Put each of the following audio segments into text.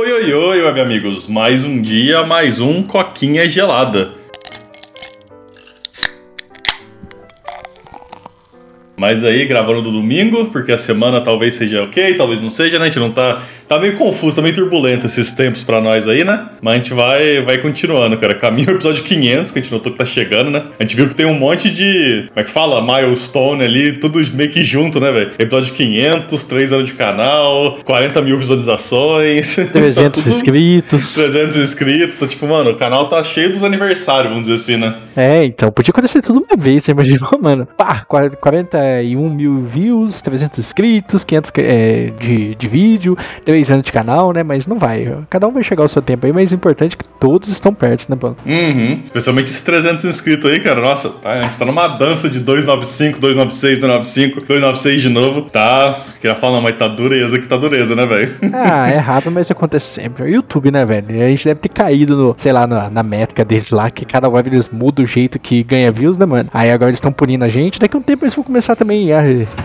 Oi, oi, oi, web amigos. Mais um dia, mais um Coquinha Gelada. Mas aí, gravando do domingo, porque a semana talvez seja ok, talvez não seja, né? A gente não tá Tá meio confuso, tá meio turbulento esses tempos pra nós aí, né? Mas a gente vai, vai continuando, cara. Caminho ao episódio 500, que a gente notou que tá chegando, né? A gente viu que tem um monte de. Como é que fala? Milestone ali, tudo meio que junto, né, velho? Episódio 500, 3 anos de canal, 40 mil visualizações. 300 tá inscritos. 300 inscritos. Então, tipo, mano, o canal tá cheio dos aniversários, vamos dizer assim, né? É, então, podia acontecer tudo uma vez, você imaginou, mano? Pá, 41 mil views, 300 inscritos, 500 é, de, de vídeo, 3 três anos de canal, né? Mas não vai. Cada um vai chegar ao seu tempo aí, mas o importante é que todos estão perto, né, Paulo? Uhum. Especialmente esses 300 inscritos aí, cara. Nossa, tá, a gente tá numa dança de 295, 296, 295, 296 de novo. Tá. Queria falar, mas tá dureza que tá dureza, né, velho? Ah, é rápido, mas acontece sempre. O YouTube, né, velho? A gente deve ter caído no, sei lá, na, na métrica deles lá, que cada web eles mudam o jeito que ganha views, né, mano? Aí agora eles estão punindo a gente. Daqui a um tempo eles vão começar também a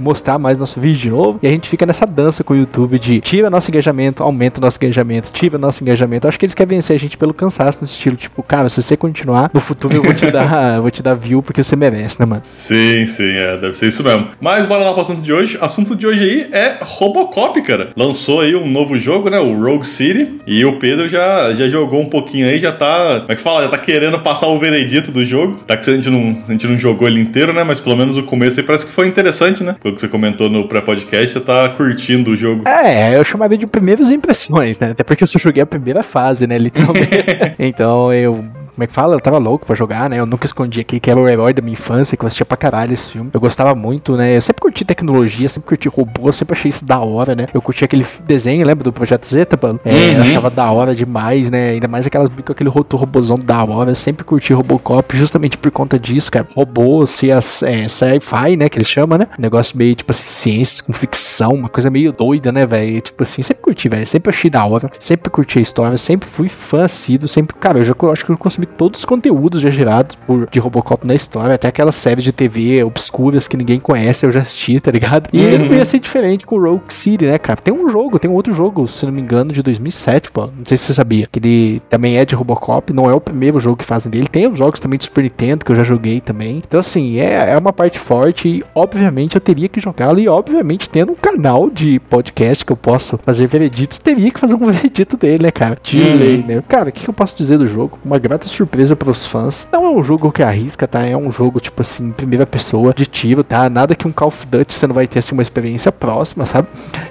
mostrar mais nosso vídeo de novo. E a gente fica nessa dança com o YouTube de tira nosso engajamento, aumenta o nosso engajamento, tira o nosso engajamento. Acho que eles querem vencer a gente pelo cansaço, no estilo, tipo, cara, se você continuar, no futuro eu vou te dar, vou te dar view porque você merece, né, mano? Sim, sim, é, deve ser isso mesmo. Mas bora lá pro assunto de hoje. Assunto de hoje aí é Robocop, cara. Lançou aí um novo jogo, né, o Rogue City, e o Pedro já, já jogou um pouquinho aí, já tá, como é que fala? Já tá querendo passar o veredito do jogo. Tá que a gente não, a gente não jogou ele inteiro, né, mas pelo menos o começo aí parece que foi interessante, né? Pelo que você comentou no pré-podcast, você tá curtindo o jogo. É, eu chamaria de primeiro primeiras impressões, né? Até porque eu só joguei a primeira fase, né? Literalmente. então eu como é que fala? Eu tava louco pra jogar, né? Eu nunca escondi aqui que era o herói da minha infância, que eu assistia pra caralho esse filme. Eu gostava muito, né? Eu sempre curti tecnologia, sempre curti robô, sempre achei isso da hora, né? Eu curti aquele desenho, lembra do Projeto Zeta, mano? É, uhum. Eu achava da hora demais, né? Ainda mais aquelas com aquele roto robôzão da hora. Eu sempre curti Robocop justamente por conta disso, cara. Robôs, se as, é, sci-fi, né? Que eles chamam, né? negócio meio, tipo assim, ciências com ficção, uma coisa meio doida, né, velho? Tipo assim, sempre curti, velho. Sempre achei da hora. Sempre curti a história, sempre fui fã assíduo, sempre. Cara, eu já eu acho que eu consumi todos os conteúdos já gerados por, de Robocop na história, até aquelas séries de TV obscuras que ninguém conhece, eu já assisti, tá ligado? E uhum. ele não ia ser diferente com o Rogue City, né, cara? Tem um jogo, tem um outro jogo, se não me engano, de 2007, pô. Não sei se você sabia. Que ele também é de Robocop, não é o primeiro jogo que fazem dele. Tem os jogos também de Super Nintendo, que eu já joguei também. Então, assim, é, é uma parte forte e, obviamente, eu teria que jogá-lo. E, obviamente, tendo um canal de podcast que eu posso fazer vereditos, teria que fazer um veredito dele, né, cara? Uhum. lei, né? Cara, o que, que eu posso dizer do jogo? Uma grata surpresa para os fãs. Não é um jogo que arrisca, tá? É um jogo, tipo assim, primeira pessoa, de tiro, tá? Nada que um Call of Duty você não vai ter, assim, uma experiência próxima, sabe?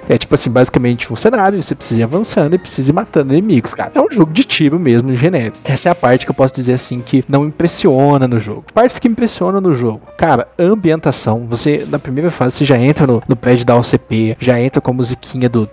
É, tipo assim, basicamente um cenário, você precisa ir avançando e precisa ir matando inimigos, cara. É um jogo de tiro mesmo, genérico. Essa é a parte que eu posso dizer, assim, que não impressiona no jogo. Partes que impressionam no jogo. Cara, ambientação. Você, na primeira fase, você já entra no, no prédio da OCP, já entra com a musiquinha do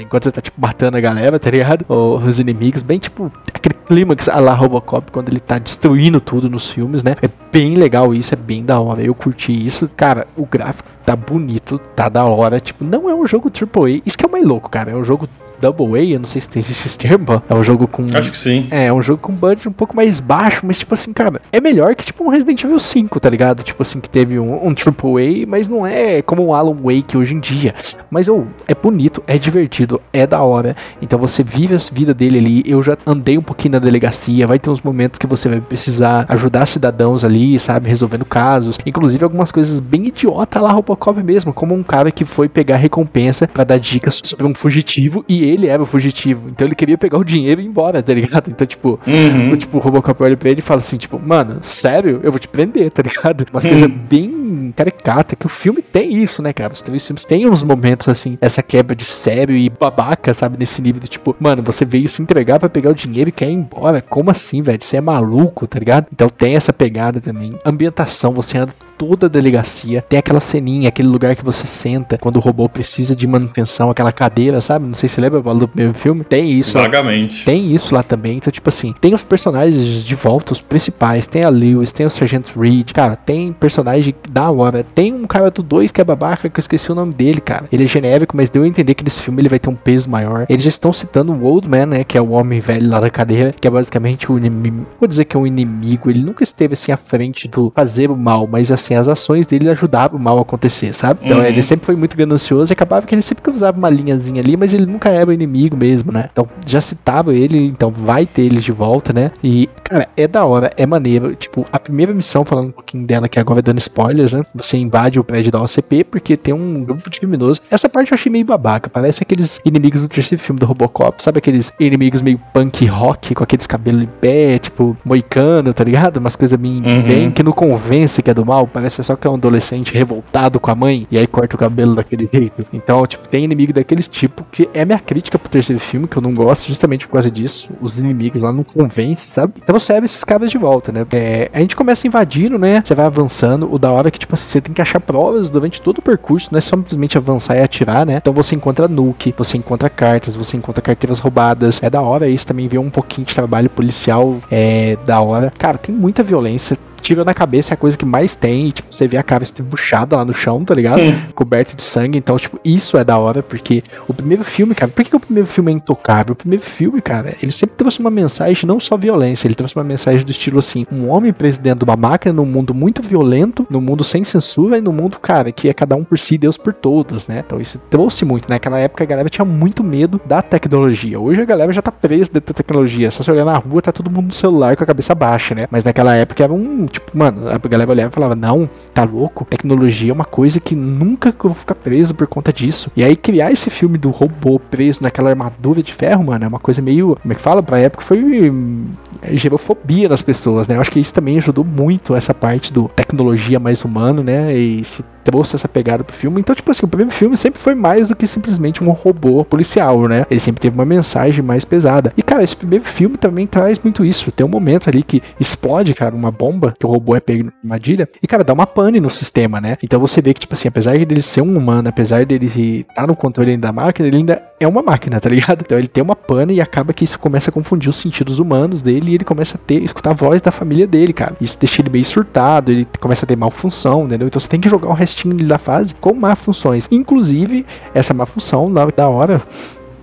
enquanto você tá, tipo, matando a galera, tá ligado? Os inimigos, bem, tipo, aquele clímax a la Robocop, quando ele tá destruindo tudo nos filmes, né? É bem legal isso, é bem da hora. Eu curti isso. Cara, o gráfico tá bonito, tá da hora. Tipo, não é um jogo AAA. Isso que é o mais louco, cara. É um jogo Double A, eu não sei se tem esse termo. É um jogo com. Acho que sim. É, é um jogo com budget um pouco mais baixo, mas tipo assim, cara, é melhor que tipo um Resident Evil 5, tá ligado? Tipo assim, que teve um, um AAA, mas não é como um Alan Wake hoje em dia. Mas oh, é bonito, é divertido, é da hora. Então você vive a vida dele ali. Eu já andei um pouquinho na delegacia, vai ter uns momentos que você vai precisar ajudar cidadãos ali, sabe? Resolvendo casos. Inclusive algumas coisas bem idiota lá, Robocop mesmo, como um cara que foi pegar recompensa para dar dicas sobre um fugitivo e ele era o fugitivo. Então ele queria pegar o dinheiro e ir embora, tá ligado? Então, tipo, uhum. o, tipo, o Robocop olha pra ele e fala assim, tipo, mano, sério? Eu vou te prender, tá ligado? Uma coisa uhum. bem caricata, que o filme tem isso, né, cara? Os três filmes têm uns momentos, assim, essa quebra de sério e babaca, sabe? Nesse nível de, tipo, mano, você veio se entregar para pegar o dinheiro e quer ir embora. Como assim, velho? Você é maluco, tá ligado? Então tem essa pegada também. Ambientação, você anda toda a delegacia. Tem aquela ceninha, aquele lugar que você senta quando o robô precisa de manutenção, aquela cadeira, sabe? Não sei se lembra do primeiro filme. Tem isso. Vagamente. Tem isso lá também. Então, tipo assim, tem os personagens de volta, os principais. Tem a Lewis, tem o Sargento Reed. Cara, tem personagem da hora. Tem um cara do 2 que é babaca, que eu esqueci o nome dele, cara. Ele é genérico, mas deu a entender que nesse filme ele vai ter um peso maior. Eles já estão citando o Old Man, né? Que é o homem velho lá da cadeira, que é basicamente o inimigo. Vou dizer que é um inimigo. Ele nunca esteve assim à frente do fazer o mal, mas assim assim, as ações dele ajudavam o mal a acontecer, sabe? Então Uhum. ele sempre foi muito ganancioso e acabava que ele sempre usava uma linhazinha ali, mas ele nunca era o inimigo mesmo, né? Então já citava ele, então vai ter eles de volta, né? E, cara, é da hora, é maneiro. Tipo, a primeira missão, falando um pouquinho dela, que agora é dando spoilers, né? Você invade o prédio da OCP porque tem um grupo de criminosos. Essa parte eu achei meio babaca, parece aqueles inimigos do terceiro filme do Robocop, sabe aqueles inimigos meio punk rock, com aqueles cabelos em pé, tipo, moicano, tá ligado? Umas coisas bem, Uhum. bem que não convence que é do mal, parece só que é um adolescente revoltado com a mãe e aí corta o cabelo daquele jeito. Então, tipo, tem inimigo daqueles tipo que é minha crítica pro terceiro filme, que eu não gosto justamente por causa disso. Os inimigos lá não convencem, sabe? Então serve esses caras de volta, né? É, a gente começa invadindo, né? Você vai avançando. O da hora é que, tipo assim, você tem que achar provas durante todo o percurso, não é só simplesmente avançar e atirar, né? Então você encontra nuke, você encontra cartas, você encontra carteiras roubadas. É da hora isso também ver um pouquinho de trabalho policial. É da hora. Cara, tem muita violência. Tiro na cabeça é a coisa que mais tem. E, tipo, você vê a cara estribuchada lá no chão, tá ligado? Coberta de sangue. Então, tipo, isso é da hora, porque o primeiro filme, cara, por que, que o primeiro filme é intocável? O primeiro filme, cara, ele sempre trouxe uma mensagem, não só violência, ele trouxe uma mensagem do estilo assim: um homem preso dentro de uma máquina num mundo muito violento, num mundo sem censura e num mundo, cara, que é cada um por si, Deus por todos, né? Então isso trouxe muito, né? Naquela época a galera tinha muito medo da tecnologia. Hoje a galera já tá presa dentro da tecnologia. Só se olhar na rua, tá todo mundo no celular com a cabeça baixa, né? Mas naquela época era um, tipo, mano, a galera olhava e falava: não, tá louco? Tecnologia é uma coisa que nunca eu vou ficar preso por conta disso. E aí criar esse filme do robô preso naquela armadura de ferro, mano, é uma coisa meio, como é que fala? Pra época foi hum, gerou fobia nas pessoas, né? Eu acho que isso também ajudou muito essa parte do tecnologia mais humano, né? E se trouxe essa pegada pro filme. Então, tipo assim, o primeiro filme sempre foi mais do que simplesmente um robô policial, né? Ele sempre teve uma mensagem mais pesada. E, cara, esse primeiro filme também traz muito isso. Tem um momento ali que explode, cara, uma bomba, que o robô é pego na armadilha, e, cara, dá uma pane no sistema, né? Então você vê que, tipo assim, apesar dele ser um humano, apesar dele estar no controle da máquina, ele ainda é uma máquina, tá ligado? Então ele tem uma pane e acaba que isso começa a confundir os sentidos humanos dele e ele começa a ter, escutar a voz da família dele, cara. Isso deixa ele meio surtado, ele começa a ter mal função, entendeu? Então você tem que jogar o da fase com má funções. Inclusive, essa má função, na da hora,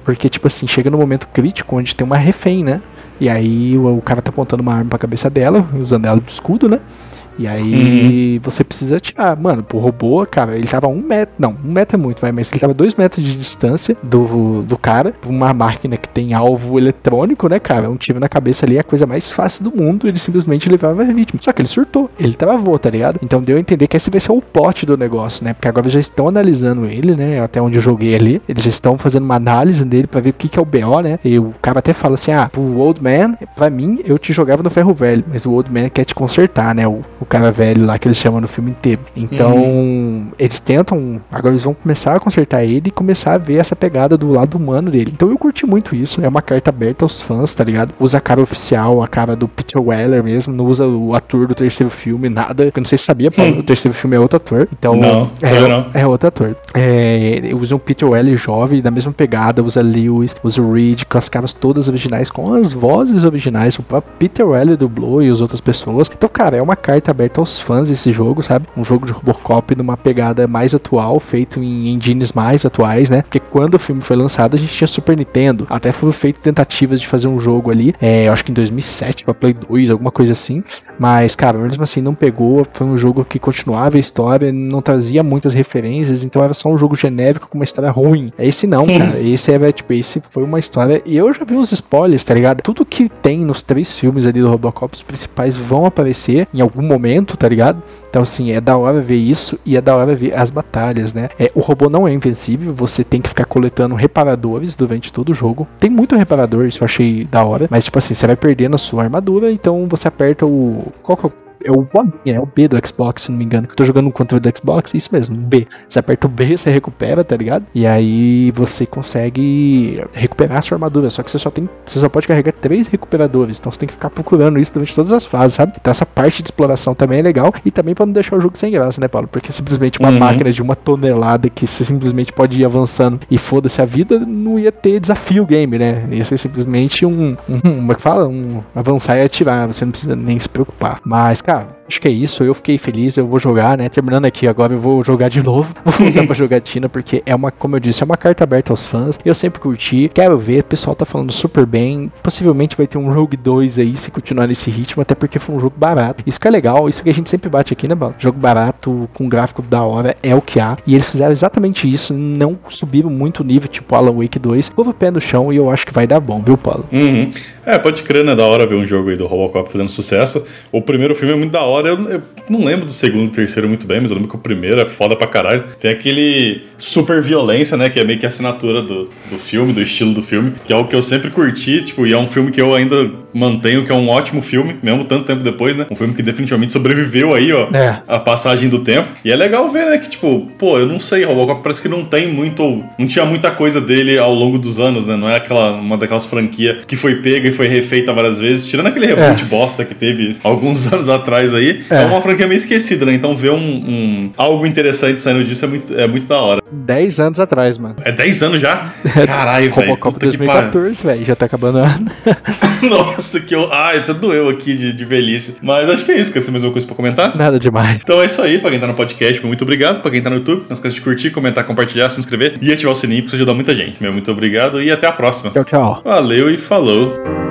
porque, tipo assim, chega no momento crítico onde tem uma refém, né? E aí o, o cara tá apontando uma arma pra cabeça dela, usando ela de escudo, né? E aí você precisa atirar. Mano, pro robô, cara, ele tava um metro. Não, um metro é muito, vai, mas ele tava dois metros de distância do, do cara. Uma máquina que tem alvo eletrônico, né, cara? Um tiro na cabeça ali é a coisa mais fácil do mundo. Ele simplesmente levava a vítima. Só que ele surtou. Ele travou, tá ligado? Então deu a entender que esse vai ser o plot do negócio, né? Porque agora já estão analisando ele, né? Até onde eu joguei ali. Eles já estão fazendo uma análise dele pra ver o que, que é o BO, né? E o cara até fala assim: ah, o Old Man, pra mim, eu te jogava no ferro velho. Mas o Old Man quer te consertar, né? O, o cara velho lá que eles chamam no filme inteiro. Então, eles tentam. Agora eles vão começar a consertar ele e começar a ver essa pegada do lado humano dele. Então eu curti muito isso. É uma carta aberta aos fãs, tá ligado? Usa a cara oficial, a cara do Peter Weller mesmo. Não usa o ator do terceiro filme, nada. Eu não sei se sabia, o terceiro filme é outro ator. Então, Não, é, não. é outro ator. É, usa o Peter Weller jovem, da mesma pegada. Usa Lewis, usa o Reed, com as caras todas originais, com as vozes originais. O próprio Peter Weller dublou e as outras pessoas. Então, cara, é uma carta aberta aos fãs esse jogo, sabe? Um jogo de Robocop numa pegada mais atual, feito em engines mais atuais, né? Porque quando o filme foi lançado, a gente tinha Super Nintendo. Até foram feitas tentativas de fazer um jogo ali, é, eu acho que em 2007, pra Play 2, alguma coisa assim. Mas, cara, mesmo assim não pegou. Foi um jogo que continuava a história, não trazia muitas referências, então era só um jogo genérico com uma história ruim. Esse não, cara. Esse é, tipo, esse foi uma história. E eu já vi uns spoilers, tá ligado? Tudo que tem nos três filmes ali do Robocop, os principais vão aparecer em algum momento, tá ligado? Então, assim, é da hora ver isso e é da hora ver as batalhas, né? É, o robô não é invencível, você tem que ficar coletando reparadores durante todo o jogo. Tem muito reparador, isso eu achei da hora, mas, tipo assim, você vai perdendo a sua armadura, então você aperta o. Qual que é o é o bolinha, é o B do Xbox, se não me engano. Eu tô jogando no controle do Xbox, isso mesmo, B. Você aperta o B, você recupera, tá ligado? E aí você consegue recuperar a sua armadura. Só que você só tem. Você só pode carregar três recuperadores. Então você tem que ficar procurando isso durante todas as fases, sabe? Então essa parte de exploração também é legal. E também pra não deixar o jogo sem graça, né, Paulo? Porque simplesmente uma Uhum. máquina de uma tonelada que você simplesmente pode ir avançando e foda-se a vida, não ia ter desafio game, né? Ia ser simplesmente um. um como é que fala? Um avançar e atirar. Você não precisa nem se preocupar. Mas, cara ah, acho que é isso, eu fiquei feliz, eu vou jogar, né? Terminando aqui agora, eu vou jogar de novo. Vou voltar pra jogatina, porque é uma, como eu disse, é uma carta aberta aos fãs. Eu sempre curti, quero ver, o pessoal tá falando super bem. Possivelmente vai ter um Rogue 2 aí, se continuar nesse ritmo, até porque foi um jogo barato. Isso que é legal, isso que a gente sempre bate aqui, né, mano? Jogo barato, com gráfico da hora, é o que há. E eles fizeram exatamente isso, não subiram muito o nível, tipo Alan Wake 2. Houve o pé no chão e eu acho que vai dar bom, viu, Paulo? Uhum. É, pode crer, né? Da hora ver um jogo aí do Robocop fazendo sucesso. O primeiro filme é muito da hora, eu, eu não lembro do segundo e terceiro muito bem, mas eu lembro que o primeiro é foda pra caralho. Tem aquele super violência, né? Que é meio que a assinatura do, do filme, do estilo do filme, que é o que eu sempre curti, tipo, e é um filme que eu ainda mantenho que é um ótimo filme, mesmo tanto tempo depois, né? Um filme que definitivamente sobreviveu aí, ó, É. a passagem do tempo. E é legal ver, né, que tipo, pô, eu não sei, Robocop parece que não tem muito, não tinha muita coisa dele ao longo dos anos, né? Não é aquela uma daquelas franquias que foi pega e foi refeita várias vezes, tirando aquele reboot bosta que teve alguns anos atrás aí. É, É. uma franquia meio esquecida, né? Então ver um, um- algo interessante saindo disso é muito, é muito da hora. 10 anos atrás, mano. É 10 anos já? Caralho, velho. Robocop puta que pariu. 2014, velho, já tá acabando o ano. Nossa, que eu. Ai, até doeu aqui de, de velhice. Mas acho que é isso, cara. Você mais alguma coisa pra comentar? Nada demais. Então é isso aí, pra quem tá no podcast, muito obrigado. Pra quem tá no YouTube, não esqueça de curtir, comentar, compartilhar, se inscrever e ativar o sininho, porque isso ajuda muita gente. Meu, muito obrigado e até a próxima. Tchau, tchau. Valeu e falou.